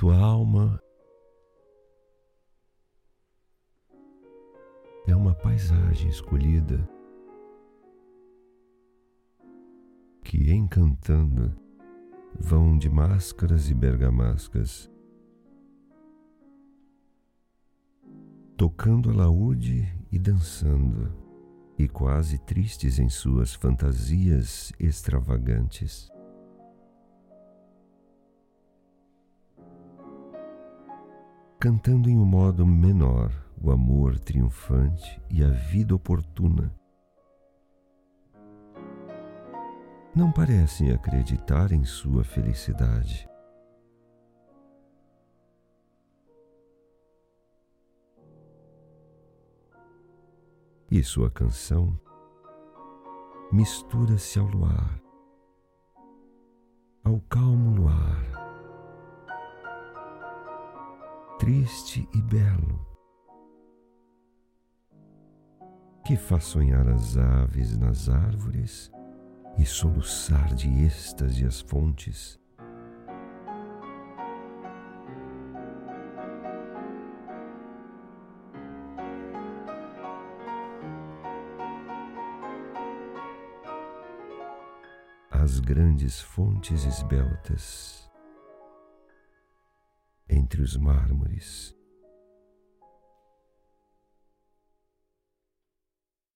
Tua alma é uma paisagem escolhida que, encantando, vão de máscaras e bergamascas, tocando alaúde e dançando, e quase tristes em suas fantasias extravagantes. Cantando em um modo menor o amor triunfante e a vida oportuna. Não parecem acreditar em sua felicidade. E sua canção mistura-se ao luar, ao calmo luar, triste e belo que faz sonhar as aves nas árvores e soluçar de êxtase as fontes. As grandes fontes esbeltas entre os mármores